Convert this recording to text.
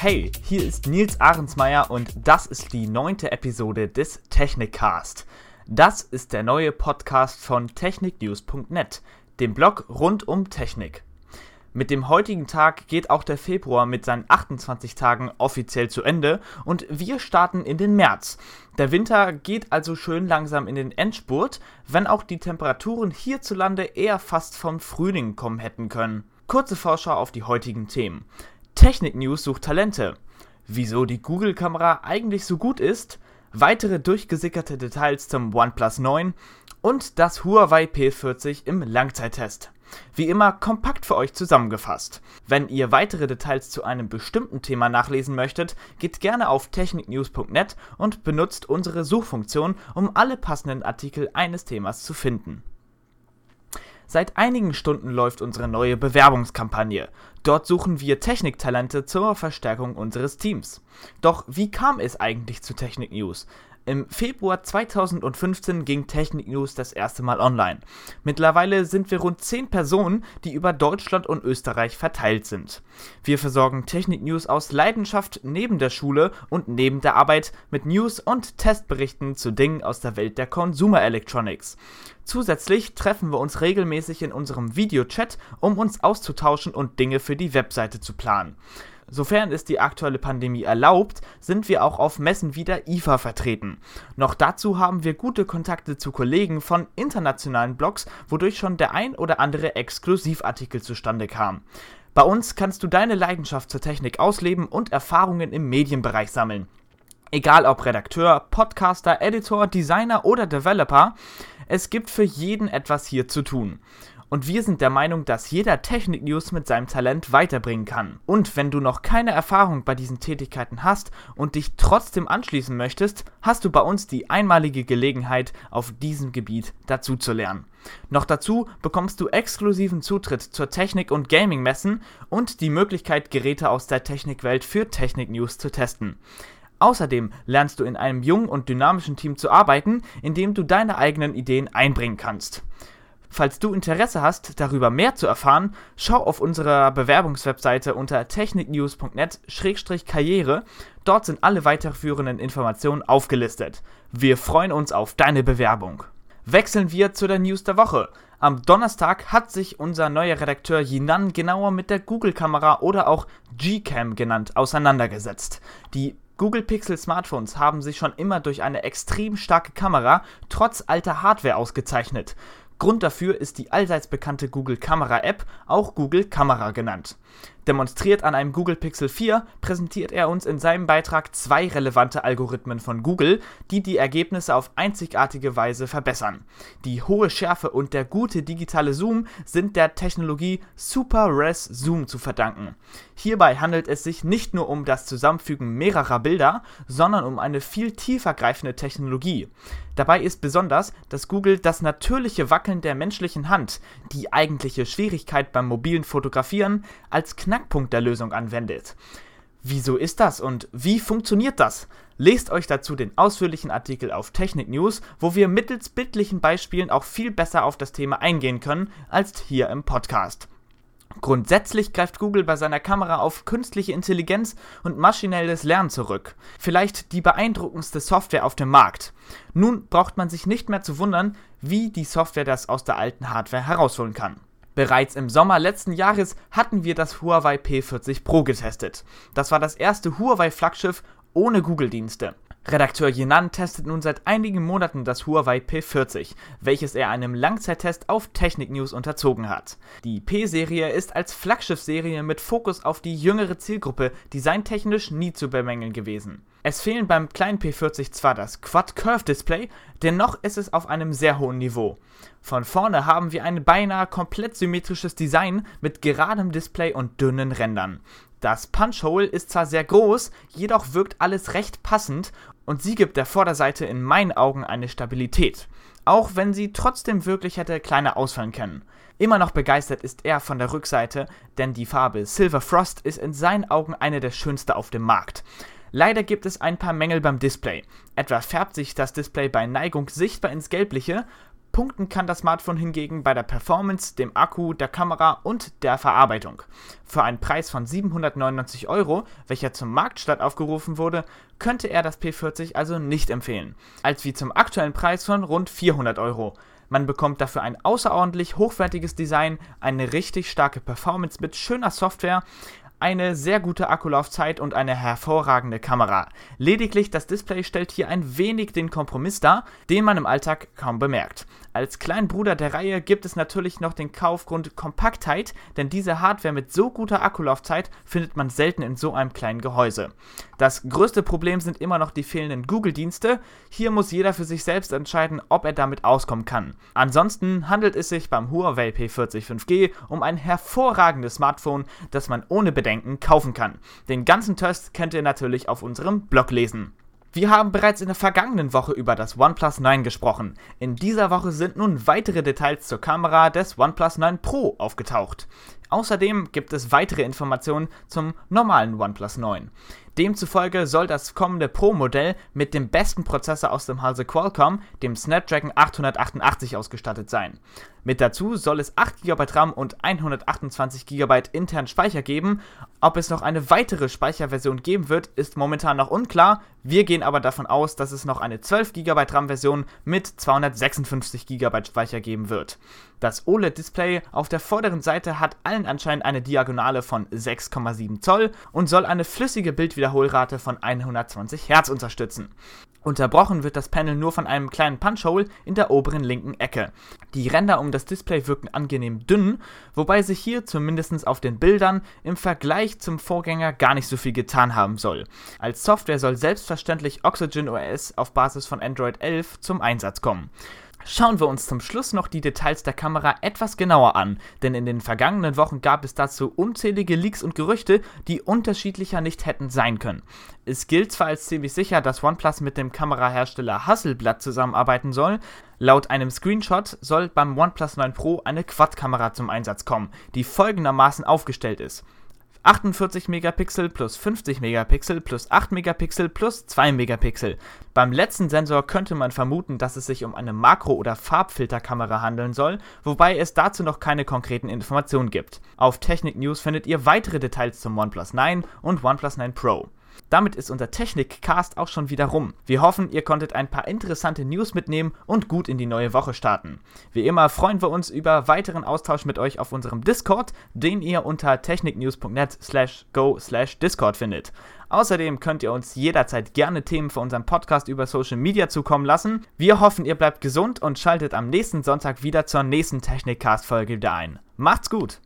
Hey, hier ist Nils Ahrensmeier und das ist die neunte Episode des Technikcast. Das ist der neue Podcast von techniknews.net, dem Blog rund um Technik. Mit dem heutigen Tag geht auch der Februar mit seinen 28 Tagen offiziell zu Ende und wir starten in den März. Der Winter geht also schön langsam in den Endspurt, wenn auch die Temperaturen hierzulande eher fast vom Frühling kommen hätten können. Kurze Vorschau auf die heutigen Themen. Technik News sucht Talente. Wieso die Google-Kamera eigentlich so gut ist, weitere durchgesickerte Details zum OnePlus 9 und das Huawei P40 im Langzeittest. Wie immer kompakt für euch zusammengefasst. Wenn ihr weitere Details zu einem bestimmten Thema nachlesen möchtet, geht gerne auf techniknews.net und benutzt unsere Suchfunktion, um alle passenden Artikel eines Themas zu finden. Seit einigen Stunden läuft unsere neue Bewerbungskampagne. Dort suchen wir Techniktalente zur Verstärkung unseres Teams. Doch wie kam es eigentlich zu Technik News? Im Februar 2015 ging Technik News das erste Mal online. Mittlerweile sind wir rund 10 Personen, die über Deutschland und Österreich verteilt sind. Wir versorgen Technik News aus Leidenschaft neben der Schule und neben der Arbeit mit News und Testberichten zu Dingen aus der Welt der Consumer Electronics. Zusätzlich treffen wir uns regelmäßig in unserem Videochat, um uns auszutauschen und Dinge für die Webseite zu planen. Sofern es die aktuelle Pandemie erlaubt, sind wir auch auf Messen wie der IFA vertreten. Noch dazu haben wir gute Kontakte zu Kollegen von internationalen Blogs, wodurch schon der ein oder andere Exklusivartikel zustande kam. Bei uns kannst du deine Leidenschaft zur Technik ausleben und Erfahrungen im Medienbereich sammeln. Egal ob Redakteur, Podcaster, Editor, Designer oder Developer, es gibt für jeden etwas hier zu tun. Und wir sind der Meinung, dass jeder Technik-News mit seinem Talent weiterbringen kann. Und wenn du noch keine Erfahrung bei diesen Tätigkeiten hast und dich trotzdem anschließen möchtest, hast du bei uns die einmalige Gelegenheit, auf diesem Gebiet dazu zu lernen. Noch dazu bekommst du exklusiven Zutritt zur Technik- und Gaming-Messen und die Möglichkeit, Geräte aus der Technikwelt für Technik-News zu testen. Außerdem lernst du in einem jungen und dynamischen Team zu arbeiten, in dem du deine eigenen Ideen einbringen kannst. Falls du Interesse hast, darüber mehr zu erfahren, schau auf unserer Bewerbungswebseite unter techniknews.net-karriere. Dort sind alle weiterführenden Informationen aufgelistet. Wir freuen uns auf deine Bewerbung. Wechseln wir zu der News der Woche. Am Donnerstag hat sich unser neuer Redakteur Yinan genauer mit der Google-Kamera oder auch Gcam genannt auseinandergesetzt. Die Google Pixel Smartphones haben sich schon immer durch eine extrem starke Kamera trotz alter Hardware ausgezeichnet. Grund dafür ist die allseits bekannte Google Kamera App, auch Google Kamera genannt. Demonstriert an einem Google Pixel 4 präsentiert er uns in seinem Beitrag zwei relevante Algorithmen von Google, die die Ergebnisse auf einzigartige Weise verbessern. Die hohe Schärfe und der gute digitale Zoom sind der Technologie Super Res Zoom zu verdanken. Hierbei handelt es sich nicht nur um das Zusammenfügen mehrerer Bilder, sondern um eine viel tiefer greifende Technologie. Dabei ist besonders, dass Google das natürliche Wackeln der menschlichen Hand, die eigentliche Schwierigkeit beim mobilen Fotografieren, als Knackpunkt der Lösung anwendet. Wieso ist das und wie funktioniert das? Lest euch dazu den ausführlichen Artikel auf Technik News, wo wir mittels bildlichen Beispielen auch viel besser auf das Thema eingehen können als hier im Podcast. Grundsätzlich greift Google bei seiner Kamera auf künstliche Intelligenz und maschinelles Lernen zurück. Vielleicht die beeindruckendste Software auf dem Markt. Nun braucht man sich nicht mehr zu wundern, wie die Software das aus der alten Hardware herausholen kann. Bereits im Sommer letzten Jahres hatten wir das Huawei P40 Pro getestet. Das war das erste Huawei-Flaggschiff ohne Google-Dienste. Redakteur Jinan testet nun seit einigen Monaten das Huawei P40, welches er einem Langzeittest auf Technik News unterzogen hat. Die P-Serie ist als Flaggschiff-Serie mit Fokus auf die jüngere Zielgruppe designtechnisch nie zu bemängeln gewesen. Es fehlen beim kleinen P40 zwar das Quad Curve Display, dennoch ist es auf einem sehr hohen Niveau. Von vorne haben wir ein beinahe komplett symmetrisches Design mit geradem Display und dünnen Rändern. Das Punch-Hole ist zwar sehr groß, jedoch wirkt alles recht passend und sie gibt der Vorderseite in meinen Augen eine Stabilität, auch wenn sie trotzdem wirklich hätte kleiner ausfallen können. Immer noch begeistert ist er von der Rückseite, denn die Farbe Silver Frost ist in seinen Augen eine der schönsten auf dem Markt. Leider gibt es ein paar Mängel beim Display. Etwa färbt sich das Display bei Neigung sichtbar ins Gelbliche, Punkten kann das Smartphone hingegen bei der Performance, dem Akku, der Kamera und der Verarbeitung. Für einen Preis von 799 Euro, welcher zum Marktstart aufgerufen wurde, könnte er das P40 also nicht empfehlen, als wie zum aktuellen Preis von rund 400 Euro. Man bekommt dafür ein außerordentlich hochwertiges Design, eine richtig starke Performance mit schöner Software, eine sehr gute Akkulaufzeit und eine hervorragende Kamera. Lediglich das Display stellt hier ein wenig den Kompromiss dar, den man im Alltag kaum bemerkt. Als kleinen Bruder der Reihe gibt es natürlich noch den Kaufgrund Kompaktheit, denn diese Hardware mit so guter Akkulaufzeit findet man selten in so einem kleinen Gehäuse. Das größte Problem sind immer noch die fehlenden Google-Dienste. Hier muss jeder für sich selbst entscheiden, ob er damit auskommen kann. Ansonsten handelt es sich beim Huawei P40 5G um ein hervorragendes Smartphone, das man ohne Bedenken kaufen kann. Den ganzen Test könnt ihr natürlich auf unserem Blog lesen. Wir haben bereits in der vergangenen Woche über das OnePlus 9 gesprochen. In dieser Woche sind nun weitere Details zur Kamera des OnePlus 9 Pro aufgetaucht. Außerdem gibt es weitere Informationen zum normalen OnePlus 9. Demzufolge soll das kommende Pro-Modell mit dem besten Prozessor aus dem Hause Qualcomm, dem Snapdragon 888, ausgestattet sein. Mit dazu soll es 8 GB RAM und 128 GB internen Speicher geben. Ob es noch eine weitere Speicherversion geben wird, ist momentan noch unklar. Wir gehen aber davon aus, dass es noch eine 12 GB RAM-Version mit 256 GB Speicher geben wird. Das OLED-Display auf der vorderen Seite hat allen Anschein eine Diagonale von 6,7 Zoll und soll eine flüssige Bildwiederholrate von 120 Hertz unterstützen. Unterbrochen wird das Panel nur von einem kleinen Punchhole in der oberen linken Ecke. Die Ränder um das Display wirken angenehm dünn, wobei sich hier zumindest auf den Bildern im Vergleich zum Vorgänger gar nicht so viel getan haben soll. Als Software soll selbstverständlich Oxygen OS auf Basis von Android 11 zum Einsatz kommen. Schauen wir uns zum Schluss noch die Details der Kamera etwas genauer an, denn in den vergangenen Wochen gab es dazu unzählige Leaks und Gerüchte, die unterschiedlicher nicht hätten sein können. Es gilt zwar als ziemlich sicher, dass OnePlus mit dem Kamerahersteller Hasselblad zusammenarbeiten soll, laut einem Screenshot soll beim OnePlus 9 Pro eine Quad-Kamera zum Einsatz kommen, die folgendermaßen aufgestellt ist. 48 Megapixel plus 50 Megapixel plus 8 Megapixel plus 2 Megapixel. Beim letzten Sensor könnte man vermuten, dass es sich um eine Makro- oder Farbfilterkamera handeln soll, wobei es dazu noch keine konkreten Informationen gibt. Auf Technik News findet ihr weitere Details zum OnePlus 9 und OnePlus 9 Pro. Damit ist unser Technik-Cast auch schon wieder rum. Wir hoffen, ihr konntet ein paar interessante News mitnehmen und gut in die neue Woche starten. Wie immer freuen wir uns über weiteren Austausch mit euch auf unserem Discord, den ihr unter techniknews.net slash go slash Discord findet. Außerdem könnt ihr uns jederzeit gerne Themen für unseren Podcast über Social Media zukommen lassen. Wir hoffen, ihr bleibt gesund und schaltet am nächsten Sonntag wieder zur nächsten Technikcast-Folge wieder ein. Macht's gut!